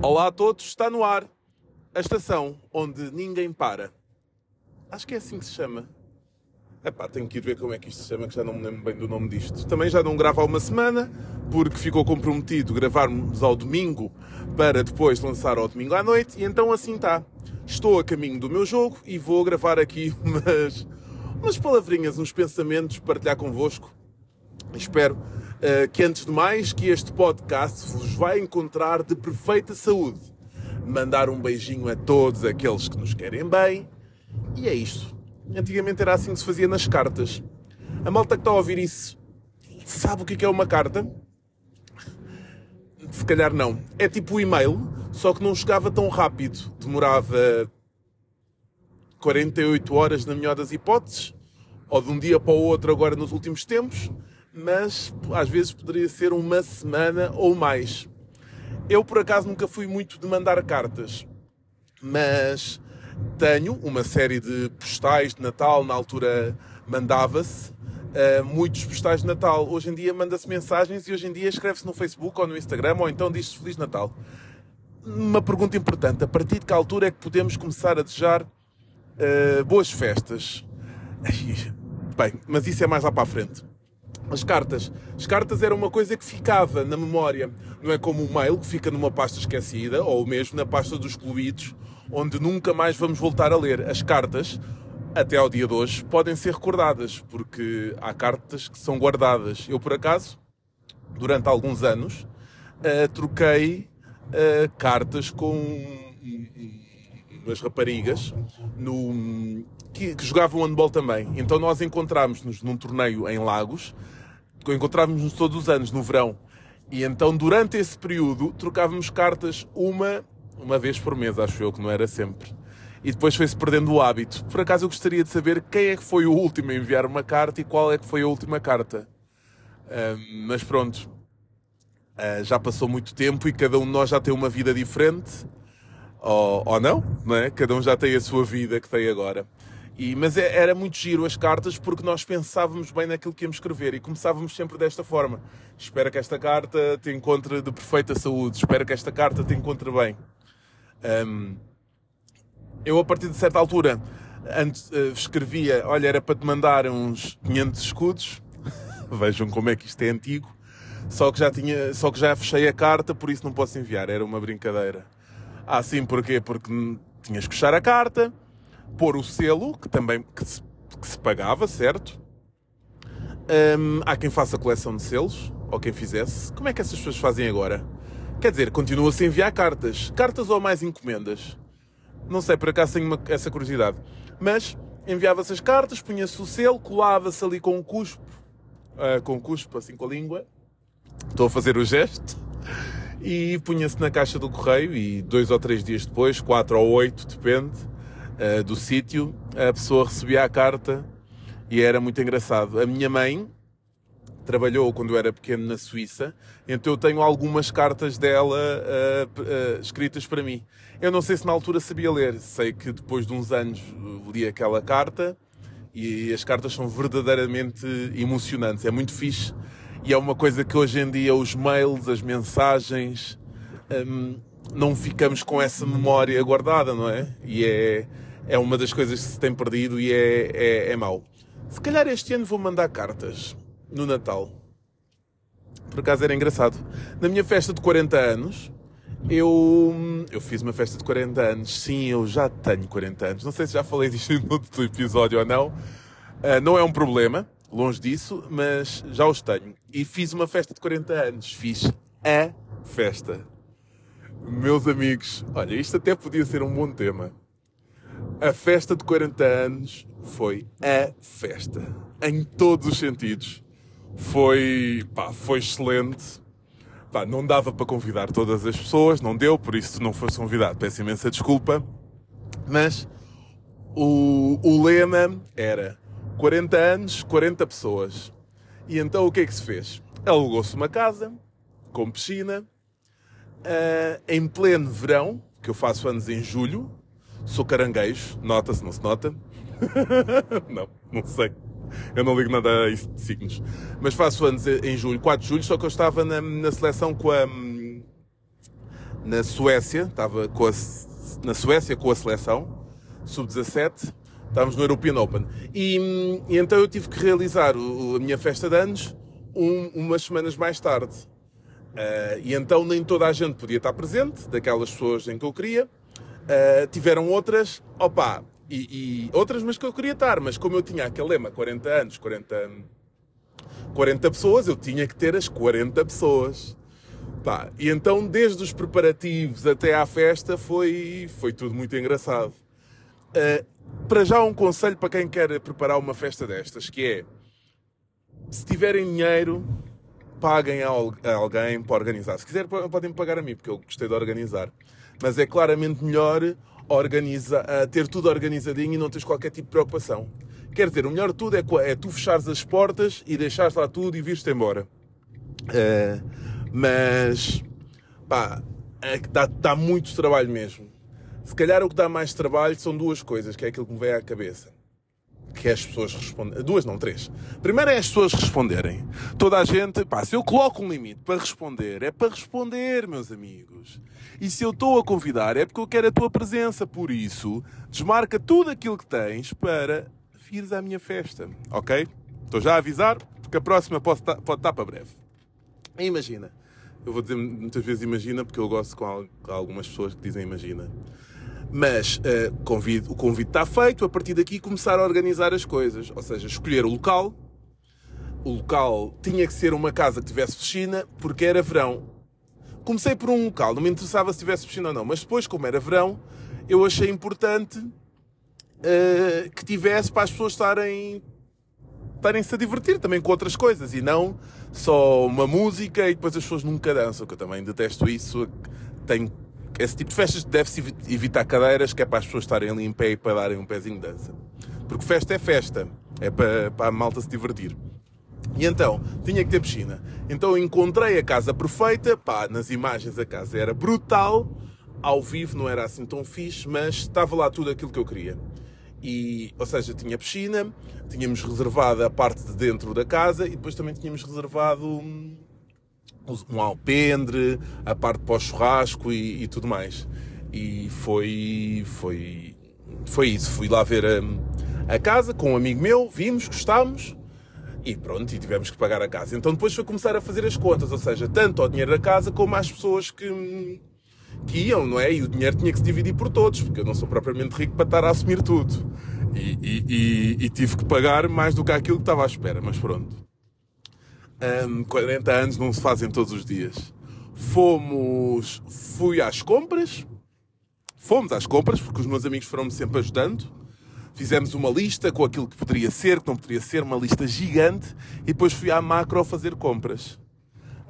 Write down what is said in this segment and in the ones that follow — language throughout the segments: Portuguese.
Olá a todos, está no ar a estação onde ninguém para. Acho que é assim que se chama. Epá, tenho que ir ver como é que isto se chama, que já não me lembro bem do nome disto. Também já não gravo há uma semana, porque ficou comprometido gravarmos ao domingo para depois lançar ao domingo à noite, e então assim está. Estou a caminho do meu jogo e vou gravar aqui umas, umas palavrinhas, uns pensamentos, partilhar convosco. Espero que antes de mais que este podcast vos vai encontrar de perfeita saúde. Mandar um beijinho a todos aqueles que nos querem bem. E é isto. Antigamente era assim que se fazia nas cartas. A malta que está a ouvir isso sabe o que é uma carta? Se calhar não. É tipo o e-mail, só que não chegava tão rápido. Demorava 48 horas na melhor das hipóteses, ou de um dia para o outro agora nos últimos tempos, mas às vezes poderia ser uma semana ou mais. Eu por acaso nunca fui muito de mandar cartas, mas tenho uma série de postais de Natal, na altura mandava-se uh, muitos postais de Natal. Hoje em dia manda-se mensagens e hoje em dia escreve-se no Facebook ou no Instagram ou então diz-se Feliz Natal. Uma pergunta importante: a partir de que altura é que podemos começar a desejar uh, boas festas? Bem, mas isso é mais lá para a frente. As cartas. As cartas eram uma coisa que ficava na memória. Não é como o mail que fica numa pasta esquecida ou mesmo na pasta dos excluídos onde nunca mais vamos voltar a ler. As cartas, até ao dia de hoje, podem ser recordadas, porque há cartas que são guardadas. Eu, por acaso, durante alguns anos, uh, troquei uh, cartas com umas raparigas no, que, que jogavam handball também. Então nós encontramos-nos num torneio em Lagos, encontrávamos-nos todos os anos, no verão. E então, durante esse período, trocávamos cartas uma uma vez por mês, acho eu, que não era sempre. E depois foi-se perdendo o hábito. Por acaso eu gostaria de saber quem é que foi o último a enviar uma carta e qual é que foi a última carta. Uh, mas pronto, uh, já passou muito tempo e cada um de nós já tem uma vida diferente. Ou, ou não, não é? Cada um já tem a sua vida que tem agora. E, mas é, era muito giro as cartas porque nós pensávamos bem naquilo que íamos escrever e começávamos sempre desta forma. Espero que esta carta te encontre de perfeita saúde. Espero que esta carta te encontre bem. Um, eu, a partir de certa altura, antes, uh, escrevia: Olha, era para te mandar uns 500 escudos. Vejam como é que isto é antigo. Só que, já tinha, só que já fechei a carta, por isso não posso enviar. Era uma brincadeira. Ah, sim, porquê? Porque tinhas que fechar a carta, pôr o selo, que também que se, que se pagava, certo? Um, há quem faça coleção de selos, ou quem fizesse. Como é que essas pessoas fazem agora? Quer dizer, continua-se a enviar cartas. Cartas ou mais encomendas? Não sei, por acaso tenho uma, essa curiosidade. Mas enviava-se as cartas, punha-se o selo, colava-se ali com um cuspo, uh, com um cuspo, assim com a língua. Estou a fazer o gesto. E punha-se na caixa do correio e dois ou três dias depois, quatro ou oito, depende uh, do sítio, a pessoa recebia a carta e era muito engraçado. A minha mãe, trabalhou quando eu era pequeno na Suíça, então eu tenho algumas cartas dela uh, uh, escritas para mim. Eu não sei se na altura sabia ler, sei que depois de uns anos li aquela carta e as cartas são verdadeiramente emocionantes, é muito fixe e é uma coisa que hoje em dia os mails, as mensagens, um, não ficamos com essa memória guardada, não é? E é, é uma das coisas que se tem perdido e é, é, é mau. Se calhar este ano vou mandar cartas no Natal. Por acaso era engraçado. Na minha festa de 40 anos, eu, eu fiz uma festa de 40 anos. Sim, eu já tenho 40 anos. Não sei se já falei disto no outro episódio ou não. Uh, não é um problema, longe disso, mas já os tenho. E fiz uma festa de 40 anos. Fiz a festa. Meus amigos, olha, isto até podia ser um bom tema. A festa de 40 anos foi a festa. Em todos os sentidos foi, pá, foi excelente. Pá, não dava para convidar todas as pessoas, não deu, por isso não fosse convidado, peço imensa desculpa. Mas o, o lema era 40 anos, 40 pessoas. E então o que é que se fez? Alugou-se uma casa com piscina uh, em pleno verão, que eu faço anos em julho. Sou caranguejo, nota-se, não se nota? não, não sei. Eu não ligo nada a isso de signos. Mas faço anos em julho, 4 de julho, só que eu estava na, na seleção com a. na Suécia, estava com a, na Suécia com a seleção, sub-17, estávamos no European Open. E, e, então eu tive que realizar o, a minha festa de anos um, umas semanas mais tarde. Uh, e então nem toda a gente podia estar presente, daquelas pessoas em que eu queria. Uh, tiveram outras, opa, e, e, outras, mas que eu queria estar. Mas como eu tinha aquele lema, 40 anos, 40, 40 pessoas, eu tinha que ter as 40 pessoas. Pá, e então, desde os preparativos até à festa, foi, foi tudo muito engraçado. Uh, para já, um conselho para quem quer preparar uma festa destas, que é, se tiverem dinheiro, paguem a alguém para organizar. Se quiser, podem pagar a mim, porque eu gostei de organizar. Mas é claramente melhor organiza, ter tudo organizadinho e não tens qualquer tipo de preocupação. Quer dizer, o melhor de tudo é, é tu fechares as portas e deixares lá tudo e vires-te embora. Uh, mas, pá, é dá, dá muito trabalho mesmo. Se calhar o que dá mais trabalho são duas coisas, que é aquilo que me vem à cabeça que é as pessoas responderem. Duas, não, três. Primeiro é as pessoas responderem. Toda a gente, pá, se eu coloco um limite para responder, é para responder, meus amigos. E se eu estou a convidar, é porque eu quero a tua presença. Por isso, desmarca tudo aquilo que tens para vires à minha festa, ok? Estou já a avisar, porque a próxima pode estar, pode estar para breve. Imagina. Eu vou dizer muitas vezes imagina, porque eu gosto com algumas pessoas que dizem imagina. Mas uh, convido, o convite está feito, a partir daqui começar a organizar as coisas. Ou seja, escolher o local. O local tinha que ser uma casa que tivesse piscina, porque era verão. Comecei por um local, não me interessava se tivesse piscina ou não, mas depois, como era verão, eu achei importante uh, que tivesse para as pessoas estarem estarem-se a divertir também com outras coisas e não só uma música e depois as pessoas nunca dançam, que eu também detesto isso. Tenho esse tipo de festas deve-se evitar cadeiras, que é para as pessoas estarem ali em pé e para darem um pezinho de dança. Porque festa é festa, é para, para a malta se divertir. E então, tinha que ter piscina. Então encontrei a casa perfeita, pá, nas imagens a casa era brutal, ao vivo não era assim tão fixe, mas estava lá tudo aquilo que eu queria. E, ou seja, tinha piscina, tínhamos reservado a parte de dentro da casa e depois também tínhamos reservado hum, um alpendre, a parte pós-churrasco e, e, tudo mais. E foi, foi, foi isso. Fui lá ver a, a casa com um amigo meu, vimos, gostámos e pronto, e tivemos que pagar a casa. Então depois foi começar a fazer as contas, ou seja, tanto ao dinheiro da casa como às pessoas que, que iam, não é? E o dinheiro tinha que se dividir por todos, porque eu não sou propriamente rico para estar a assumir tudo. E, e, e, e tive que pagar mais do que aquilo que estava à espera, mas pronto. Um, 40 anos não se fazem todos os dias. Fomos. Fui às compras. Fomos às compras, porque os meus amigos foram-me sempre ajudando. Fizemos uma lista com aquilo que poderia ser, que não poderia ser, uma lista gigante. E depois fui à macro fazer compras.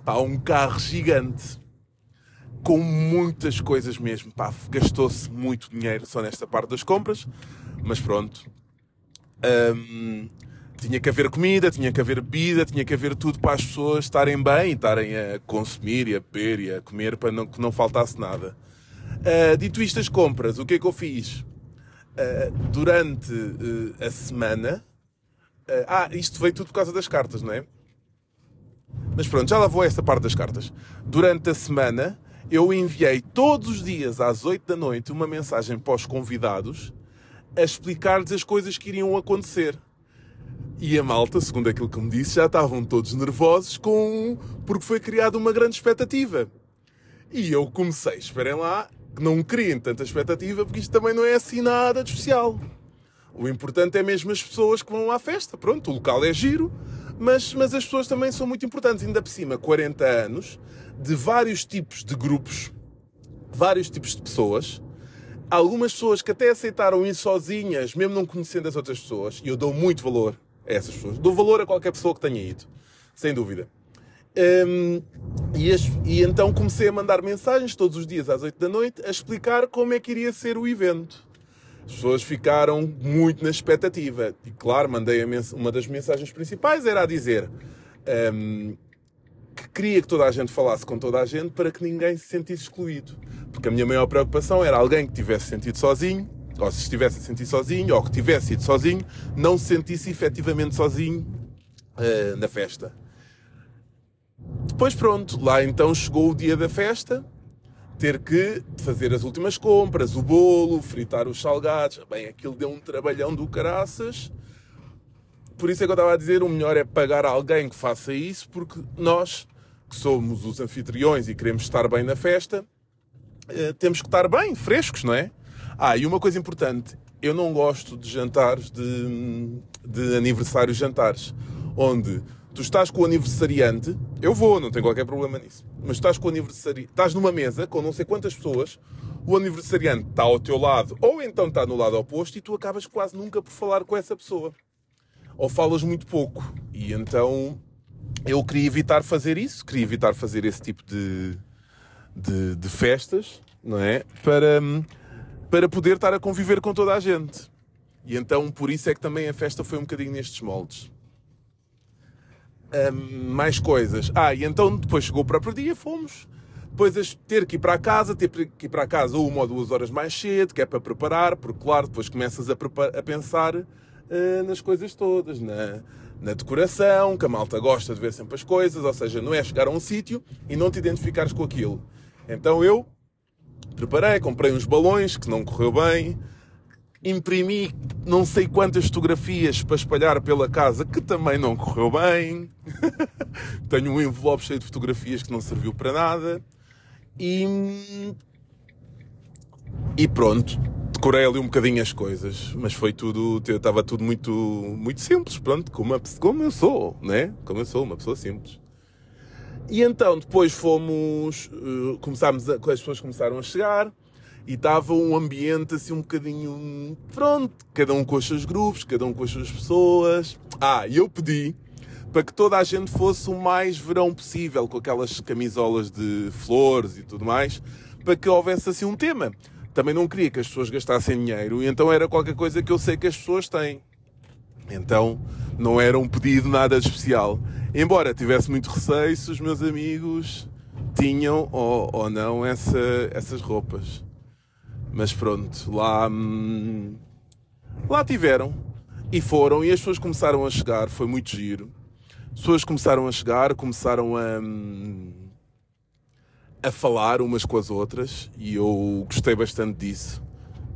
Pá, um carro gigante. Com muitas coisas mesmo. Pá, gastou-se muito dinheiro só nesta parte das compras. Mas pronto. Um, tinha que haver comida, tinha que haver bebida, tinha que haver tudo para as pessoas estarem bem estarem a consumir e a beber e a comer para não, que não faltasse nada. Uh, dito isto, as compras, o que é que eu fiz? Uh, durante uh, a semana. ah, isto veio tudo por causa das cartas, não é? Mas pronto, já lá vou parte das cartas. Durante a semana, eu enviei todos os dias às 8 da noite uma mensagem para os convidados a explicar-lhes as coisas que iriam acontecer. E a malta, segundo aquilo que me disse, já estavam todos nervosos com porque foi criada uma grande expectativa. E eu comecei, esperem lá, que não criem tanta expectativa, porque isto também não é assim nada de especial. O importante é mesmo as pessoas que vão à festa. Pronto, o local é giro, mas, mas as pessoas também são muito importantes. Ainda por cima, 40 anos, de vários tipos de grupos, vários tipos de pessoas. Algumas pessoas que até aceitaram ir sozinhas, mesmo não conhecendo as outras pessoas, e eu dou muito valor a essas pessoas. Dou valor a qualquer pessoa que tenha ido, sem dúvida. Um, e, as, e, então comecei a mandar mensagens todos os dias às 8 da noite a explicar como é que iria ser o evento. As pessoas ficaram muito na expectativa. E claro, mandei uma das mensagens principais era a dizer um, que queria que toda a gente falasse com toda a gente para que ninguém se sentisse excluído. Porque a minha maior preocupação era alguém que tivesse sentido sozinho ou se estivesse a sentir sozinho, ou que tivesse ido sozinho, não se sentisse efetivamente sozinho uh, na festa. Depois, pronto, lá então chegou o dia da festa, ter que fazer as últimas compras, o bolo, fritar os salgados. Bem, aquilo deu um trabalhão do caraças. Por isso é que eu estava a dizer, o melhor é pagar alguém que faça isso, porque nós, que somos os anfitriões e queremos estar bem na festa, eh, temos que estar bem, frescos, não é? Ah, e uma coisa importante, eu não gosto de jantares, de, de aniversários jantares, onde tu estás com o aniversariante, eu vou, não tenho qualquer problema nisso, mas estás com o aniversariante, estás numa mesa com não sei quantas pessoas, o aniversariante está ao teu lado, ou então está no lado oposto, e tu acabas quase nunca por falar com essa pessoa. Ou falas muito pouco. E então eu queria evitar fazer isso, queria evitar fazer esse tipo de, de, de festas, não é? Para, para poder estar a conviver com toda a gente. E então por isso é que também a festa foi um bocadinho nestes moldes. Um, mais coisas. Ah, e então depois chegou o próprio dia, fomos. Depois ter que ir para casa, ter que ir para casa uma ou duas horas mais cedo, que é para preparar, porque claro, depois começas a, a pensar uh, nas coisas todas, na, na decoração, que a malta gosta de ver sempre as coisas, ou seja, não é chegar a um sítio e não te identificares com aquilo. Então eu preparei, comprei uns balões que não correu bem, imprimi não sei quantas fotografias para espalhar pela casa que também não correu bem. Tenho um envelope cheio de fotografias que não serviu para nada. E, e pronto, decorei ali um bocadinho as coisas, mas foi tudo, estava tudo muito, muito simples, pronto, como, como eu sou, né? Como eu sou, uma pessoa simples. E então depois fomos, uh, começámos a, as pessoas começaram a chegar e estava um ambiente assim um bocadinho, pronto, cada um com os seus grupos, cada um com as suas pessoas. Ah, e eu pedi para que toda a gente fosse o mais verão possível, com aquelas camisolas de flores e tudo mais, para que houvesse assim um tema. Também não queria que as pessoas gastassem dinheiro, e então era qualquer coisa que eu sei que as pessoas têm. Então não era um pedido nada de especial. Embora tivesse muito receio se os meus amigos tinham ou, ou não essa, essas roupas. Mas pronto, lá, hum, lá tiveram. E foram, e as pessoas começaram a chegar, foi muito giro. As pessoas começaram a chegar, começaram a, hum, a falar umas com as outras, e eu gostei bastante disso.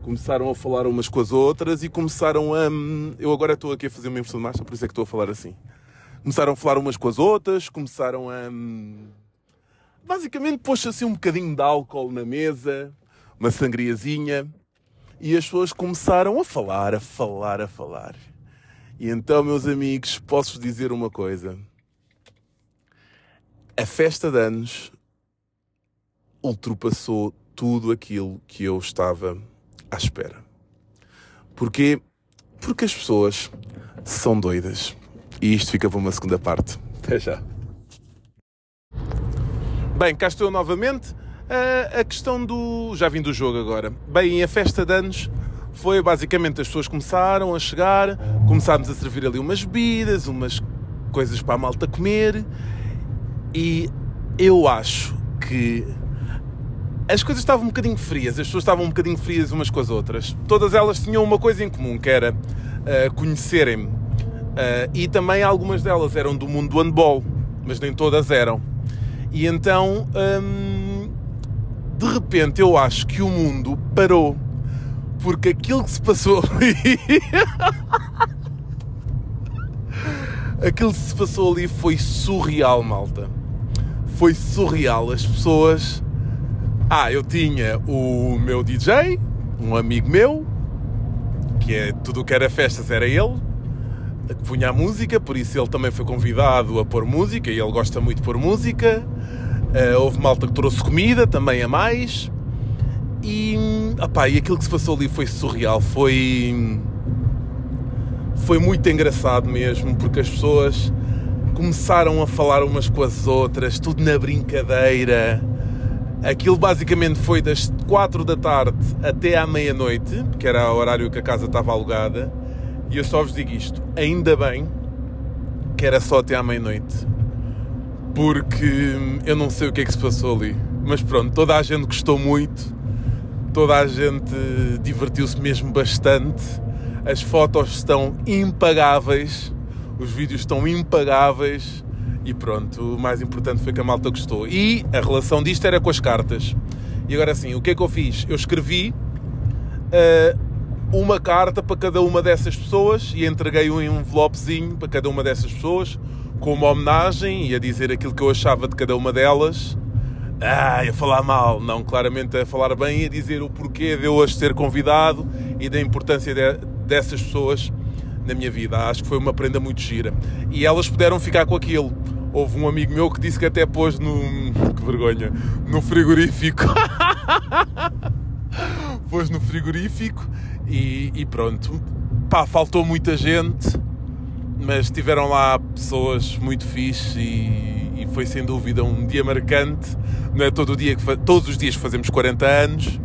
Começaram a falar umas com as outras e começaram a. Hum, eu agora estou aqui a fazer uma inversão de marcha, por isso é que estou a falar assim. Começaram a falar umas com as outras, começaram a. Basicamente pôs-se assim um bocadinho de álcool na mesa, uma sangriazinha, e as pessoas começaram a falar, a falar, a falar. E então, meus amigos, posso-vos dizer uma coisa. A festa de anos ultrapassou tudo aquilo que eu estava à espera. Porquê? Porque as pessoas são doidas. E isto fica para uma segunda parte. Até já. Bem, cá estou novamente. Uh, a questão do. Já vim do jogo agora. Bem, a festa de anos foi basicamente as pessoas começaram a chegar, começámos a servir ali umas bebidas, umas coisas para a malta comer e eu acho que as coisas estavam um bocadinho frias, as pessoas estavam um bocadinho frias umas com as outras. Todas elas tinham uma coisa em comum, que era uh, conhecerem-me. Uh, e também algumas delas eram do mundo do handball, mas nem todas eram. E então. Um, de repente eu acho que o mundo parou porque aquilo que se passou ali. aquilo que se passou ali foi surreal, malta. Foi surreal. As pessoas. Ah, eu tinha o meu DJ, um amigo meu, que é tudo o que era festas, era ele, que punha a música, por isso ele também foi convidado a pôr música e ele gosta muito de pôr música. Uh, houve malta que trouxe comida também a mais. E, opá, e aquilo que se passou ali foi surreal. Foi. Foi muito engraçado mesmo, porque as pessoas começaram a falar umas com as outras, tudo na brincadeira. Aquilo basicamente foi das 4 da tarde até à meia-noite, que era o horário que a casa estava alugada. E eu só vos digo isto: ainda bem que era só até à meia-noite porque eu não sei o que é que se passou ali. Mas pronto, toda a gente gostou muito, toda a gente divertiu-se mesmo bastante. As fotos estão impagáveis, os vídeos estão impagáveis e pronto, o mais importante foi que a malta gostou. E a relação disto era com as cartas. E agora sim, o que é que eu fiz? Eu escrevi uh, uma carta para cada uma dessas pessoas e entreguei um envelopezinho para cada uma dessas pessoas com uma homenagem e a dizer aquilo que eu achava de cada uma delas. Ah, a falar mal, não, claramente a falar bem e a dizer o porquê de eu as ter convidado e da importância de, dessas pessoas na minha vida. Acho que foi uma prenda muito gira. E elas puderam ficar com aquilo. Houve um amigo meu que disse que até pôs no. Que vergonha! No frigorífico. pôs no frigorífico e, e, pronto. Pá, faltou muita gente, mas tiveram lá pessoas muito fixe e, e foi sem dúvida um dia marcante. Não é todo dia que todos os dias que fazemos 40 anos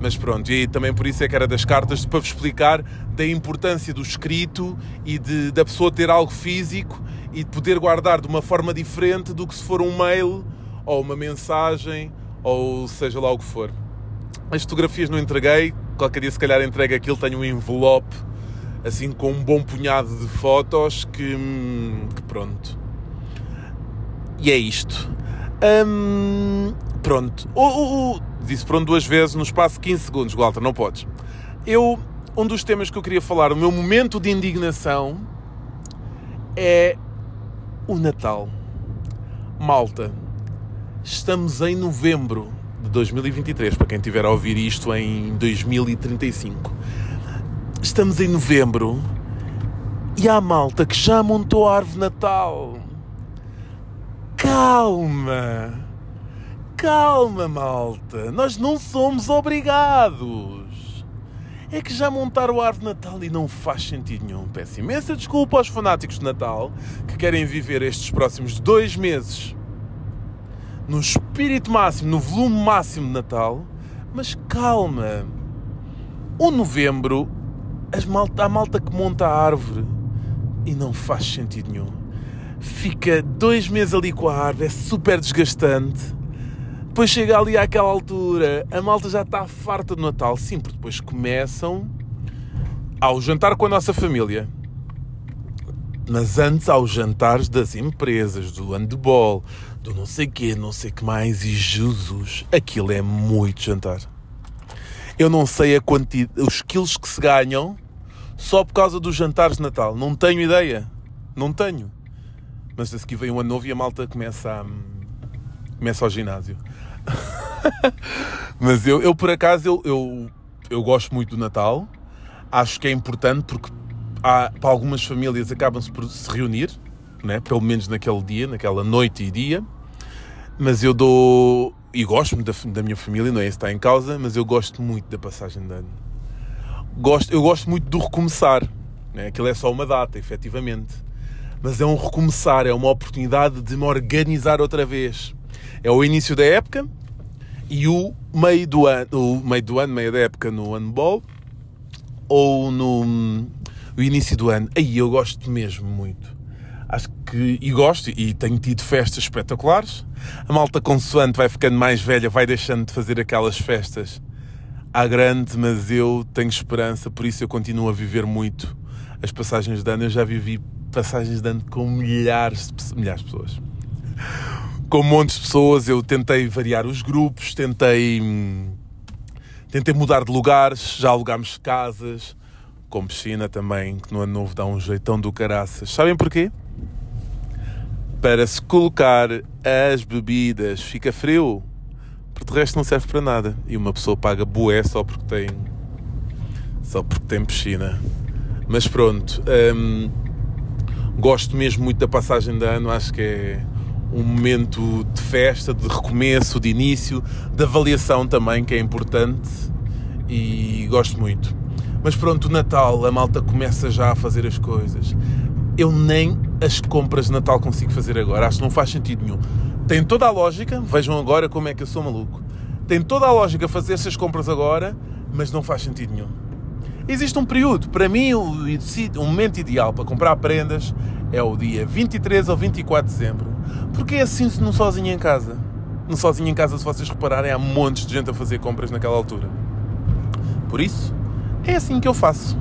mas pronto, e também por isso é que era das cartas, para vos explicar da importância do escrito e de, da pessoa ter algo físico e de poder guardar de uma forma diferente do que se for um mail ou uma mensagem ou seja lá o que for. As fotografias não entreguei, qualquer dia se calhar entregue aquilo, tenho um envelope assim com um bom punhado de fotos que, que pronto. E é isto. Hum, pronto. O, o, disse pronto duas vezes no espaço de 15 segundos, Walter, não podes. Eu, um dos temas que eu queria falar, o meu momento de indignação é o Natal. Malta, estamos em novembro de 2023, para quem estiver a ouvir isto em 2035. Estamos em novembro e há malta que já montou a árvore Natal. Calma! Calma, malta, nós não somos obrigados. É que já montaram o árvore de Natal e não faz sentido nenhum. Peço imensa desculpa aos fanáticos de Natal que querem viver estes próximos dois meses no espírito máximo, no volume máximo de Natal, mas calma. O novembro, as malta, a malta que monta a árvore e não faz sentido nenhum. Fica dois meses ali com a árvore, é super desgastante depois chega ali àquela altura, a malta já está farta do Natal. Sim, porque depois começam ao jantar com a nossa família. Mas antes aos jantares das empresas, do handball, do não sei quê, não sei que mais, e Jesus, aquilo é muito jantar. Eu não sei a quantidade, os quilos que se ganham só por causa dos jantares de Natal. Não tenho ideia. Não tenho. Mas a seguir vem um ano novo e a malta começa a, começa ao ginásio. Mas eu, eu, por acaso, eu, eu, eu gosto muito do Natal. Acho que é importante porque há, para algumas famílias acabam-se por se reunir, né? pelo menos naquele dia, naquela noite e dia. Mas eu dou. E gosto da, da minha família, não é isso que está em causa, mas eu gosto muito da passagem de ano. Gosto, eu gosto muito do recomeçar. Né? Aquilo é só uma data, efetivamente. Mas é um recomeçar, é uma oportunidade de me organizar outra vez é o início da época e o meio do ano, o meio do ano, meio da época no handball ou no o início do ano. Aí eu gosto mesmo muito. Acho que e gosto e tenho tido festas espetaculares. A malta consoante vai ficando mais velha, vai deixando de fazer aquelas festas à grande, mas eu tenho esperança, por isso eu continuo a viver muito as passagens de ano. Eu já vivi passagens de ano com milhares, milhares de pessoas com montes de pessoas, eu tentei variar os grupos, tentei, tentei mudar de lugares, já alugámos casas, com piscina também, que no ano novo dá um jeitão do caraças. Sabem porquê? Para se colocar as bebidas, fica frio, porque de resto não serve para nada. E uma pessoa paga bué só porque tem, só porque tem piscina. Mas pronto, hum, gosto mesmo muito da passagem de ano, acho que é um momento de festa, de recomeço, de início, de avaliação também, que é importante e gosto muito. Mas pronto, o Natal, a malta começa já a fazer as coisas. Eu nem as compras de Natal consigo fazer agora, acho que não faz sentido nenhum. Tem toda a lógica, vejam agora como é que eu sou maluco. Tem toda a lógica fazer essas compras agora, mas não faz sentido nenhum. Existe um período, para mim, o, momento ideal para comprar prendas é o dia 23 ou 24 de dezembro. Porque é assim no sozinho em casa. No sozinho em casa, se vocês repararem, há montes de gente a fazer compras naquela altura. Por isso, é assim que eu faço.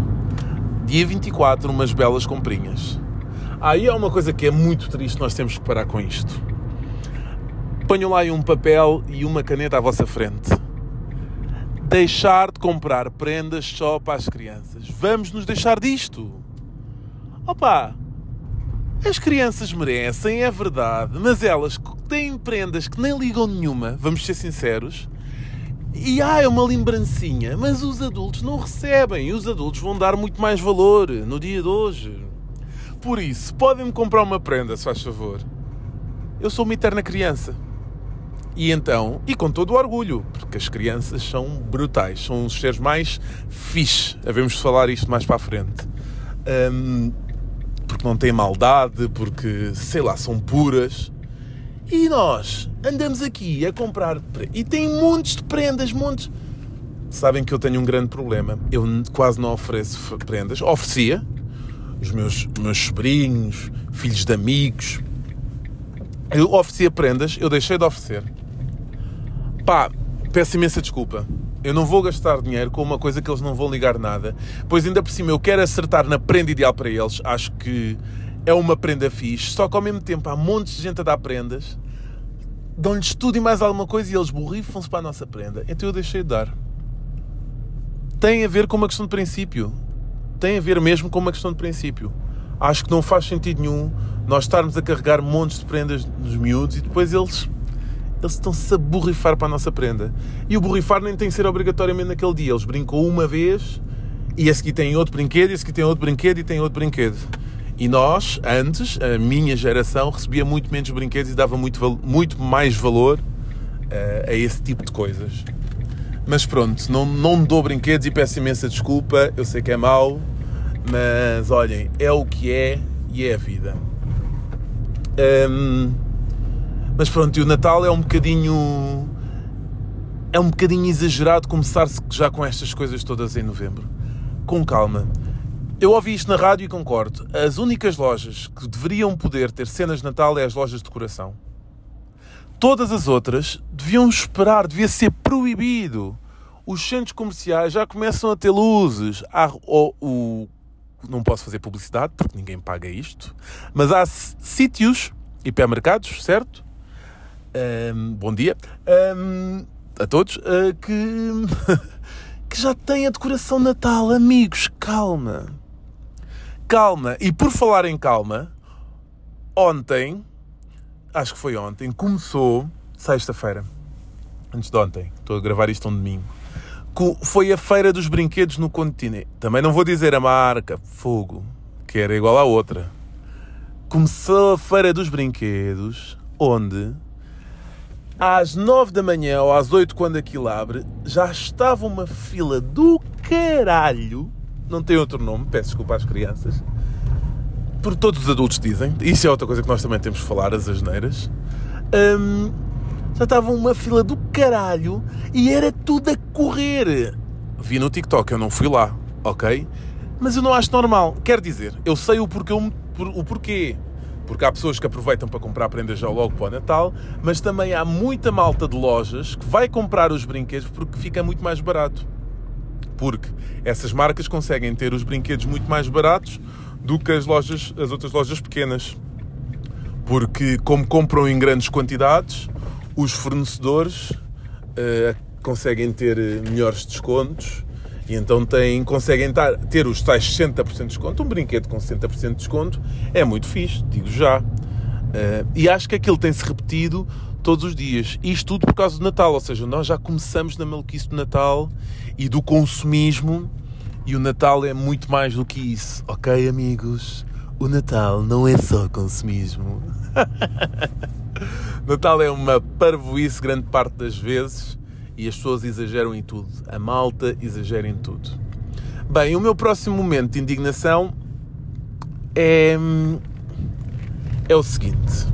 Dia 24, umas belas comprinhas. Aí há uma coisa que é muito triste, nós temos que parar com isto. Ponham lá um papel e uma caneta à vossa frente. Deixar de comprar prendas só para as crianças. Vamos nos deixar disto. Opa, as crianças merecem, é verdade, mas elas têm prendas que nem ligam nenhuma, vamos ser sinceros. E ah, é uma lembrancinha, mas os adultos não recebem. E os adultos vão dar muito mais valor no dia de hoje. Por isso, podem-me comprar uma prenda, se faz favor. Eu sou uma eterna criança. E então, e com todo o orgulho, porque as crianças são brutais, são os seres mais fixe. Havemos falar isto mais para a frente. Um, porque não têm maldade, porque, sei lá, são puras. E nós andamos aqui a comprar. E tem montes de prendas, montes. Sabem que eu tenho um grande problema. Eu quase não ofereço prendas. Oferecia. Os meus, meus sobrinhos, filhos de amigos. Eu oferecia prendas, eu deixei de oferecer Pá, peço imensa desculpa. Eu não vou gastar dinheiro com uma coisa que eles não vão ligar nada. Pois ainda por cima eu quero acertar na prenda ideal para eles. Acho que é uma prenda fixe. Só que ao mesmo tempo há montes de gente a dar prendas. Dão-lhes tudo e mais alguma coisa e eles borrifam-se para a nossa prenda. Então eu deixei de dar. Tem a ver com uma questão de princípio. Tem a ver mesmo com uma questão de princípio. Acho que não faz sentido nenhum nós estarmos a carregar montes de prendas nos miúdos e depois eles eles estão-se a borrifar para a nossa prenda. E o borrifar nem tem que ser obrigatoriamente naquele dia. Eles brincam uma vez e a seguir têm outro brinquedo, e a seguir têm outro brinquedo e têm outro brinquedo. E nós, antes, a minha geração, recebia muito menos brinquedos e dava muito, muito mais valor uh, a esse tipo de coisas. Mas pronto, não, não dou brinquedos e peço imensa desculpa. Eu sei que é mau, mas olhem, é o que é e é a vida. Um, mas pronto, e o Natal é um bocadinho. É um bocadinho exagerado começar-se já com estas coisas todas em novembro. Com calma. Eu ouvi isto na rádio e concordo. As únicas lojas que deveriam poder ter cenas de Natal é as lojas de decoração. Todas as outras deviam esperar, devia ser proibido. Os centros comerciais já começam a ter luzes. Há, o, o, não posso fazer publicidade porque ninguém paga isto, mas há sítios, hipermercados, certo? Um, bom dia um, a todos, uh, que, que já tem a decoração Natal. Amigos, calma. Calma. E por falar em calma, ontem, acho que foi ontem, começou, sexta-feira, antes de ontem, estou a gravar isto um domingo, foi a Feira dos Brinquedos no continente. Também não vou dizer a marca, fogo, que era igual à outra. Começou a Feira dos Brinquedos, onde às 9 da manhã ou às 8 quando aquilo abre, já estava uma fila do caralho. Não tem outro nome, peço desculpa às crianças. Porque todos os adultos dizem. Isso é outra coisa que nós também temos de falar, as asneiras. Hum, já estava uma fila do caralho e era tudo a correr. Vi no TikTok, eu não fui lá, ok? Mas eu não acho normal. Quer dizer, eu sei o porquê, o porquê porque há pessoas que aproveitam para comprar prendas já logo para o Natal, mas também há muita malta de lojas que vai comprar os brinquedos porque fica muito mais barato. Porque essas marcas conseguem ter os brinquedos muito mais baratos do que as lojas, as outras lojas pequenas. Porque como compram em grandes quantidades, os fornecedores uh, conseguem ter eh, melhores descontos e então tem, conseguem tar, ter os tais 60% de desconto. Um brinquedo com 60% de desconto é muito fixe, digo já. Uh, e acho que aquilo tem-se repetido todos os dias. Isto tudo por causa do Natal, ou seja, nós já começamos na maluquice do Natal e do consumismo, e o Natal é muito mais do que isso, ok, amigos? O Natal não é só consumismo. Natal é uma parvoíce grande parte das vezes e as pessoas exageram em tudo. A malta exagera em tudo. Bem, o meu próximo momento de indignação é, é o seguinte.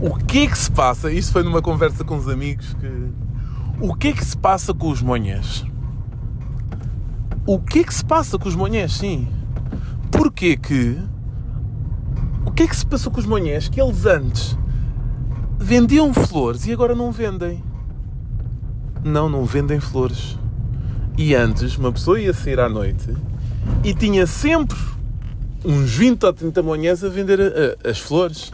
O que é que se passa? Isto foi numa conversa com os amigos que. O que é que se passa com os monhãs? O que é que se passa com os monhãs, sim? Porquê que. O que é que se passou com os monhãs? Que eles antes vendiam flores e agora não vendem. Não, não vendem flores. E antes, uma pessoa ia sair à noite e tinha sempre uns 20 ou 30 manhãs a vender a, a, as flores.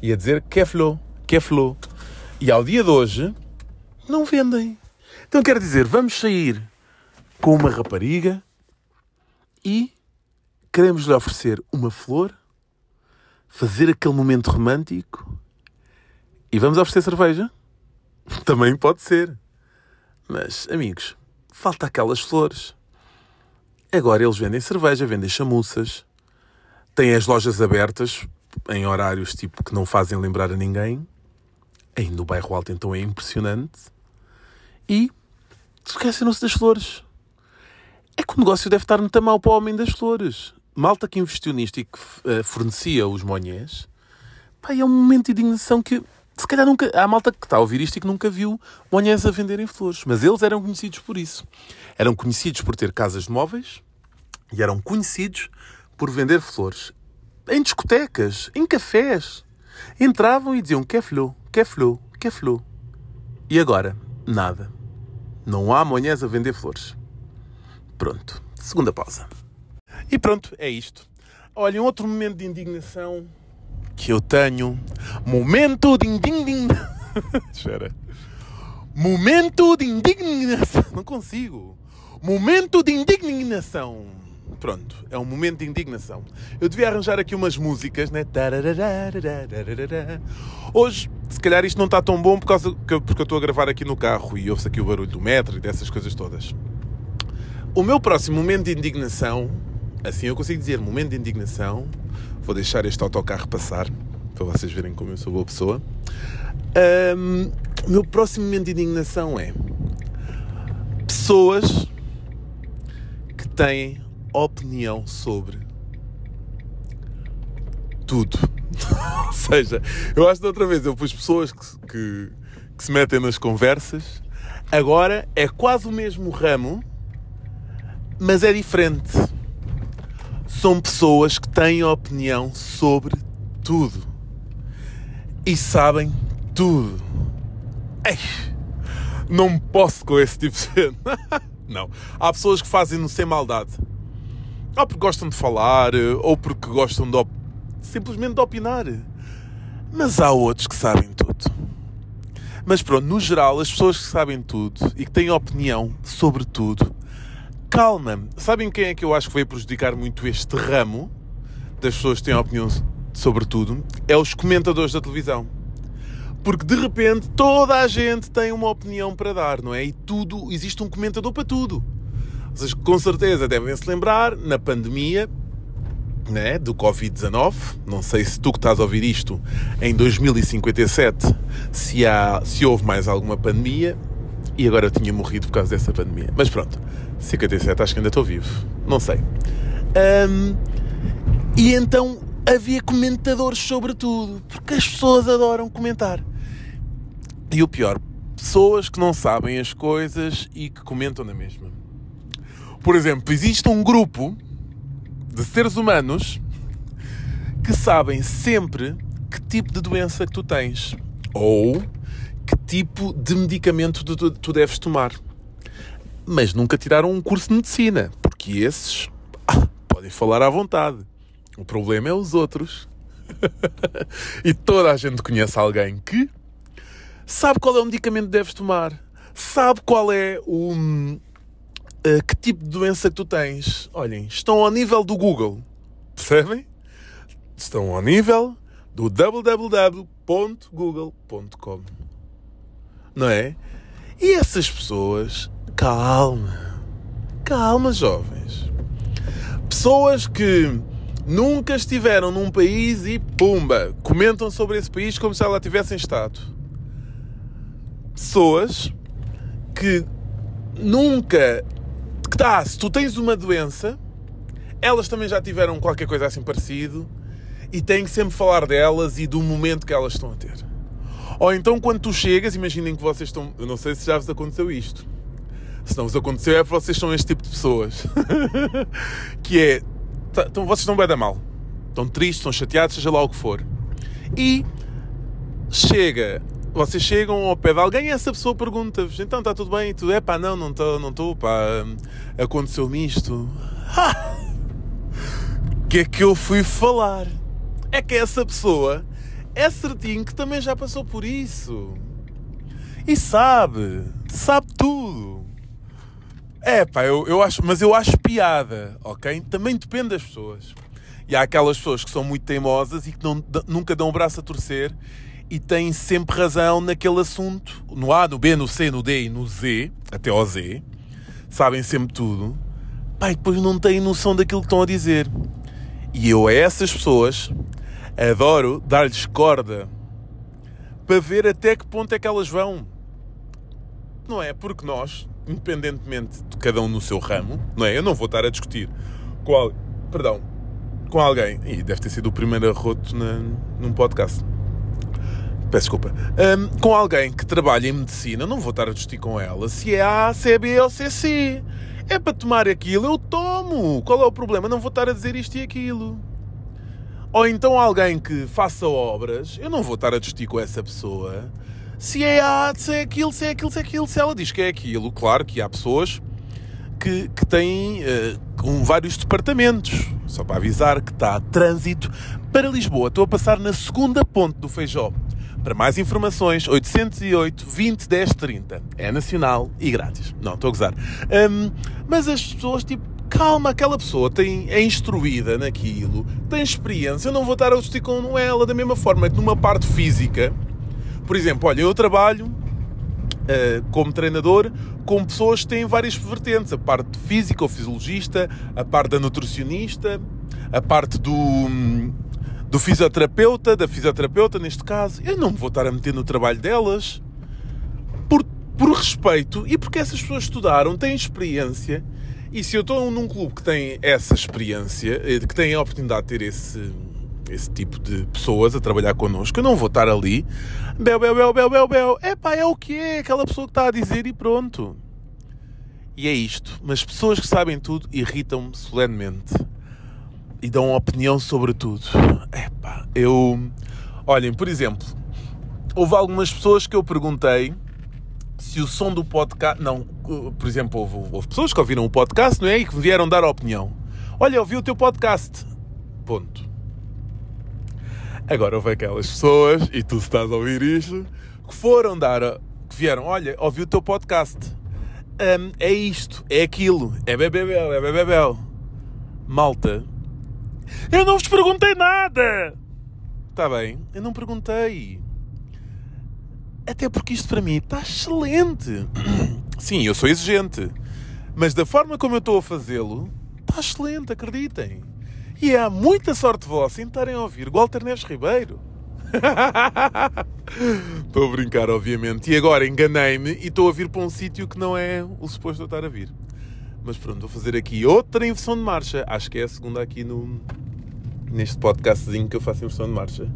E a dizer que é flor, que é flor. E ao dia de hoje, não vendem. Então quer dizer, vamos sair com uma rapariga e queremos lhe oferecer uma flor, fazer aquele momento romântico e vamos oferecer cerveja? Também pode ser. Mas, amigos, falta aquelas flores. Agora eles vendem cerveja, vendem chamuças, têm as lojas abertas em horários tipo que não fazem lembrar a ninguém. Ainda no bairro alto então é impressionante. E esquecem-se das flores. É que o negócio deve estar muito mal para o homem das flores. Malta que investiu nisto e que uh, fornecia os monhés, pá, é um momento de indignação que se calhar nunca. Há malta que está a ouvir isto e que nunca viu monhés a venderem flores. Mas eles eram conhecidos por isso. Eram conhecidos por ter casas de móveis e eram conhecidos por vender flores. Em discotecas, em cafés. Entravam e diziam: quer flor, quer flor, quer flor. E agora? Nada. Não há monhés a vender flores. Pronto. Segunda pausa. E pronto, é isto. Olha, um outro momento de indignação que eu tenho. Momento de indignação. Espera. Momento de indignação. Não consigo. Momento de indignação. Pronto, é um momento de indignação. Eu devia arranjar aqui umas músicas, né? Hoje, se calhar isto não está tão bom por causa que, porque eu estou a gravar aqui no carro e ouve-se aqui o barulho do metro e dessas coisas todas. O meu próximo momento de indignação, assim eu consigo dizer, momento de indignação, vou deixar este autocarro passar para vocês verem como eu sou boa pessoa. Um, meu próximo momento de indignação é pessoas que têm opinião sobre tudo. Ou seja, eu acho que outra vez eu pus pessoas que, que, que se metem nas conversas, agora é quase o mesmo ramo mas é diferente. São pessoas que têm opinião sobre tudo e sabem tudo. Ei, não posso com esse tipo de gente. não. Há pessoas que fazem-no sem maldade. Ou porque gostam de falar, ou porque gostam de simplesmente de opinar. Mas há outros que sabem tudo. Mas pronto, no geral, as pessoas que sabem tudo e que têm opinião sobre tudo calma. Sabem quem é que eu acho que veio prejudicar muito este ramo das pessoas que têm opinião sobre tudo? É os comentadores da televisão. Porque de repente toda a gente tem uma opinião para dar, não é? E tudo, existe um comentador para tudo. Vocês com certeza devem se lembrar, na pandemia né, do Covid-19, não sei se tu que estás a ouvir isto em 2057, se, há, se houve mais alguma pandemia, e agora eu tinha morrido por causa dessa pandemia. Mas pronto, 57 acho que ainda estou vivo. Não sei. Um, e então havia comentadores sobre tudo, porque as pessoas adoram comentar. E o pior, pessoas que não sabem as coisas e que comentam na mesma. Por exemplo, existe um grupo de seres humanos que sabem sempre que tipo de doença que tu tens. Ou que tipo de medicamento tu, tu deves tomar. Mas nunca tiraram um curso de medicina, porque esses ah, podem falar à vontade. O problema é os outros. e toda a gente conhece alguém que sabe qual é o medicamento que deves tomar, sabe qual é o. Uh, que tipo de doença que tu tens. Olhem, estão ao nível do Google. Percebem? Estão ao nível do www.google.com não é? E essas pessoas, calma, calma, jovens. Pessoas que nunca estiveram num país e pumba, comentam sobre esse país como se ela tivessem estado. Pessoas que nunca. Que tá, se tu tens uma doença, elas também já tiveram qualquer coisa assim parecido e têm que sempre falar delas e do momento que elas estão a ter. Ou então quando tu chegas, imaginem que vocês estão. Eu não sei se já vos aconteceu isto. Se não vos aconteceu é porque vocês são este tipo de pessoas. que é. Tá, então vocês estão bem da mal. Estão tristes, estão chateados, seja lá o que for. E chega. Vocês chegam ao pé de alguém e essa pessoa pergunta-vos: então está tudo bem? E tu, é pá, não, não estou, não estou, pá, aconteceu-me isto. O que é que eu fui falar? É que essa pessoa é certinho que também já passou por isso. E sabe, sabe tudo. É pá, eu, eu acho, mas eu acho piada, ok? Também depende das pessoas. E há aquelas pessoas que são muito teimosas e que não, nunca dão o braço a torcer e têm sempre razão naquele assunto, no A, no B, no C, no D e no Z, até ao Z, sabem sempre tudo, pá, e depois não têm noção daquilo que estão a dizer. E eu a essas pessoas adoro dar-lhes corda para ver até que ponto é que elas vão. Não é? Porque nós, independentemente de cada um no seu ramo, não é? Eu não vou estar a discutir com, perdão, com alguém, e deve ter sido o primeiro arroto na, num podcast. Peço desculpa. Um, com alguém que trabalha em medicina, não vou estar a discutir com ela se é A, se é B ou se é C. É para tomar aquilo, eu tomo. Qual é o problema? Não vou estar a dizer isto e aquilo. Ou então alguém que faça obras, eu não vou estar a discutir com essa pessoa se é A, se é aquilo, se é aquilo, se é aquilo. Se ela diz que é aquilo, claro que há pessoas que, que têm uh, com vários departamentos. Só para avisar que está a trânsito para Lisboa. Estou a passar na segunda ponte do Feijó. Para mais informações, 808 20 10 30. É nacional e grátis. Não, estou a gozar. Um, mas as pessoas, tipo, calma, aquela pessoa tem, é instruída naquilo, tem experiência. Eu não vou estar a discutir com ela da mesma forma que numa parte física. Por exemplo, olha, eu trabalho uh, como treinador com pessoas que têm várias vertentes: a parte física, o fisiologista, a parte da nutricionista, a parte do do fisioterapeuta, da fisioterapeuta neste caso, eu não me vou estar a meter no trabalho delas por, por respeito e porque essas pessoas estudaram, têm experiência. E se eu estou num clube que tem essa experiência, eh, que tem a oportunidade de ter esse, esse tipo de pessoas a trabalhar connosco, eu não vou estar ali, bel, bel, bel, bel, bel, bel. É pá, é o que é, aquela pessoa que está a dizer e pronto. E é isto. Mas pessoas que sabem tudo irritam-me solenemente e dão opinião sobre tudo. Epá, eu. Olhem, por exemplo, houve algumas pessoas que eu perguntei se o som do podcast. Não, por exemplo, houve, houve pessoas que ouviram o podcast, não é? E que vieram dar opinião. Olha, ouvi o teu podcast. Ponto. Agora houve aquelas pessoas, e tu estás a ouvir isto, que foram dar. Que vieram, olha, ouvi o teu podcast. Um, é isto, é aquilo, é bebebel, é bebebel. Malta, eu não vos perguntei nada! Está bem, eu não perguntei. Até porque isto para mim está excelente. Sim, eu sou exigente. Mas da forma como eu estou a fazê-lo, está excelente, acreditem. E há muita sorte vossa em estarem a ouvir Walter Neves Ribeiro. estou a brincar, obviamente. E agora enganei-me e estou a vir para um sítio que não é o suposto eu estar a vir. Mas pronto, vou fazer aqui outra inversão de marcha. Acho que é a segunda aqui no, neste podcastzinho que eu faço inversão de marcha.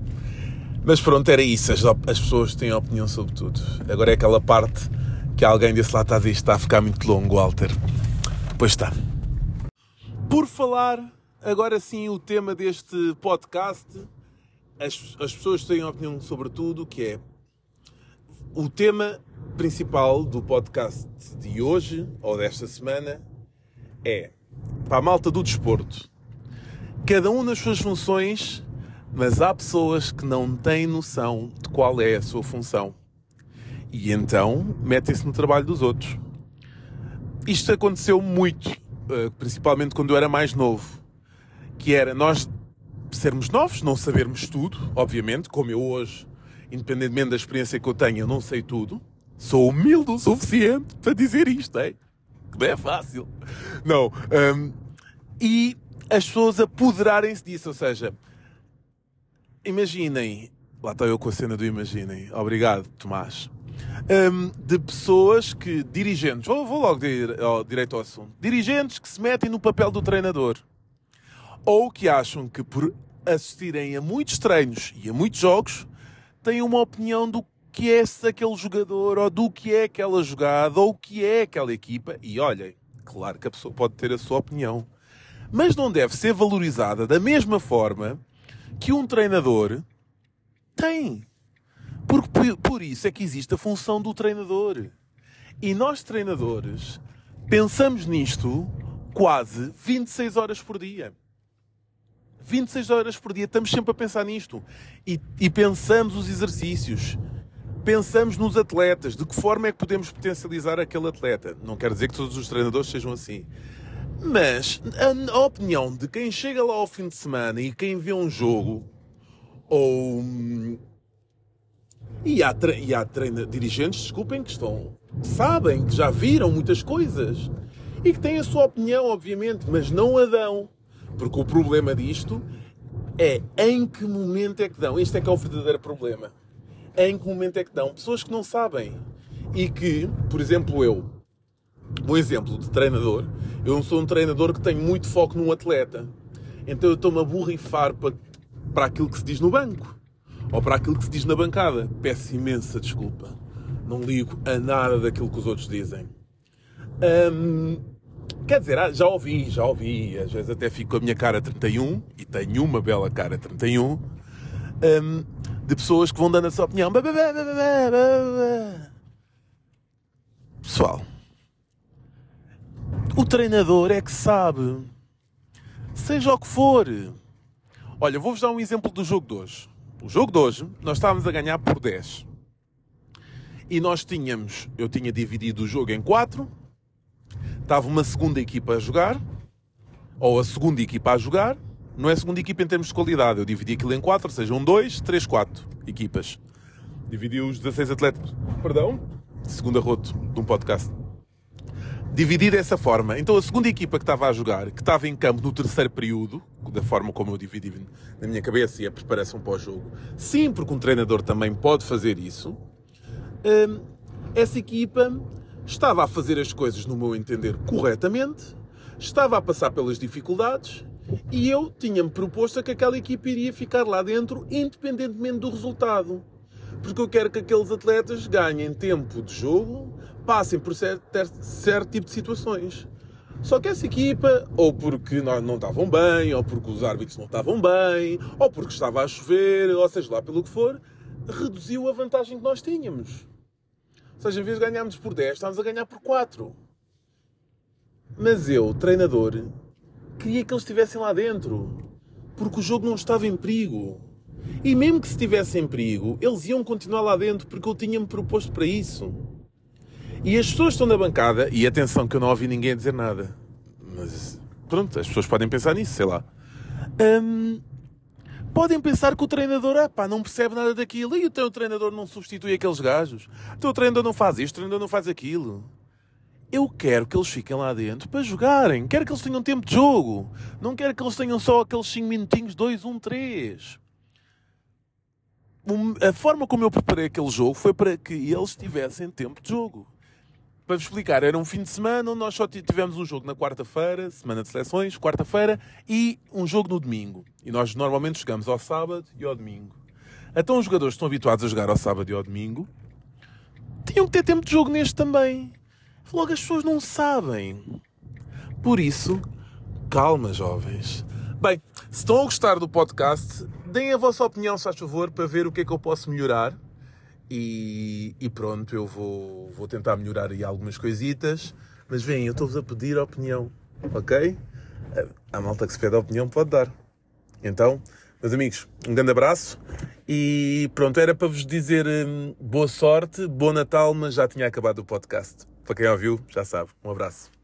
Mas pronto, era isso. As, as pessoas têm opinião sobre tudo. Agora é aquela parte que alguém desse lá está a dizer está a ficar muito longo, Walter. Pois está. Por falar, agora sim, o tema deste podcast. As, as pessoas têm opinião sobre tudo, que é o tema principal do podcast de hoje, ou desta semana, é para a malta do desporto. Cada um nas suas funções, mas há pessoas que não têm noção de qual é a sua função. E então metem-se no trabalho dos outros. Isto aconteceu muito, eh, principalmente quando eu era mais novo. Que era nós sermos novos, não sabermos tudo, obviamente, como eu hoje, independentemente da experiência que eu tenho, eu não sei tudo. Sou humilde o suficiente para dizer isto, é? que não é fácil. Não. Um, e as pessoas apoderarem-se disso, ou seja, imaginem, lá estou eu com a cena do imaginem, obrigado Tomás, um, de pessoas que, dirigentes, vou, vou logo dir, direito ao assunto, dirigentes que se metem no papel do treinador, ou que acham que por assistirem a muitos treinos e a muitos jogos, têm uma opinião do que é aquele jogador, ou do que é aquela jogada, ou o que é aquela equipa. E olhem, claro que a pessoa pode ter a sua opinião, mas não deve ser valorizada da mesma forma que um treinador tem. Porque por isso é que existe a função do treinador. E nós, treinadores, pensamos nisto quase 26 horas por dia. 26 horas por dia, estamos sempre a pensar nisto. E, e pensamos os exercícios pensamos nos atletas, de que forma é que podemos potencializar aquele atleta. Não quer dizer que todos os treinadores sejam assim. Mas a, opinião de quem chega lá ao fim de semana e quem vê um jogo, ou. E há, e há treina, dirigentes, desculpem, que estão. sabem, que já viram muitas coisas e que têm a sua opinião, obviamente, mas não a dão. Porque o problema disto é em que momento é que dão. Este é que é o verdadeiro problema em que momento é que dão. Pessoas que não sabem. E que, por exemplo, eu, um exemplo de treinador, eu não sou um treinador que tem muito foco num atleta. Então eu estou-me a burrifar para, para aquilo que se diz no banco. Ou para aquilo que se diz na bancada. Peço imensa desculpa. Não ligo a nada daquilo que os outros dizem. Hum, quer dizer, ah, já ouvi, já ouvi. Às vezes até fico com a minha cara 31, e tenho uma bela cara 31. Hum, de pessoas que vão dando a sua opinião. Pessoal, o treinador é que sabe. Seja o que for. Olha, vou-vos dar um exemplo do jogo de hoje. O jogo de hoje, nós estávamos a ganhar por 10. E nós tínhamos, eu tinha dividido o jogo em 4. Estava uma segunda equipa a jogar, ou a segunda equipa a jogar, não é a segunda equipa em termos de qualidade. Eu dividi aquilo em quatro, sejam dois, três, quatro equipas. Dividi os 16 atletas. Perdão? Segunda roto de um podcast. Dividi dessa forma. Então a segunda equipa que estava a jogar, que estava em campo no terceiro período, da forma como eu dividi na minha cabeça e a preparação para o jogo, sim, porque um treinador também pode fazer isso, hum, essa equipa estava a fazer as coisas, no meu entender, corretamente, estava a passar pelas dificuldades e eu tinha-me proposto que aquela equipa iria ficar lá dentro, independentemente do resultado. Porque eu quero que aqueles atletas ganhem tempo de jogo, passem por certo, certo tipo de situações. Só que essa equipa, ou porque não estavam bem, ou porque os árbitros não estavam bem, ou porque estava a chover, ou seja lá pelo que for, reduziu a vantagem que nós tínhamos. Ou seja, em vez de ganharmos por 10, estávamos a ganhar por 4. Mas eu, treinador, queria que eles estivessem lá dentro. Porque o jogo não estava em perigo. E mesmo que estivesse em perigo, eles iam continuar lá dentro porque eu tinha-me proposto para isso. E as pessoas estão na bancada, e atenção que eu não ouvi ninguém dizer nada. Mas pronto, as pessoas podem pensar nisso, sei lá. Hum, podem pensar que o treinador ah, pá, não percebe nada daquilo e o teu treinador não substitui aqueles gajos. O teu treinador não faz isto, o treinador não faz aquilo. Eu quero que eles fiquem lá dentro para jogarem. Quero que eles tenham tempo de jogo. Não quero que eles tenham só aqueles 5 minutinhos, 2, 1, 3. A forma como eu preparei aquele jogo foi para que eles tivessem tempo de jogo. Para vos explicar, era um fim de semana onde nós só tivemos um jogo na quarta-feira, semana de seleções, quarta-feira, e um jogo no domingo. E nós normalmente jogamos ao sábado e ao domingo. Então os jogadores estão habituados a jogar ao sábado e ao domingo. Tinham que ter tempo de jogo neste também. Logo as pessoas não sabem. Por isso, calma, jovens. Bem, se estão a gostar do podcast, deem a vossa opinião, se faz favor, para ver o que é que eu posso melhorar. E, e pronto, eu vou, vou tentar melhorar aí algumas coisitas. Mas vem, eu estou-vos a pedir opinião, ok? A malta que se pede a opinião pode dar. Então, meus amigos, um grande abraço. E pronto, era para vos dizer hum, boa sorte, bom Natal, mas já tinha acabado o podcast. Para quem ouviu, já sabe. Um abraço.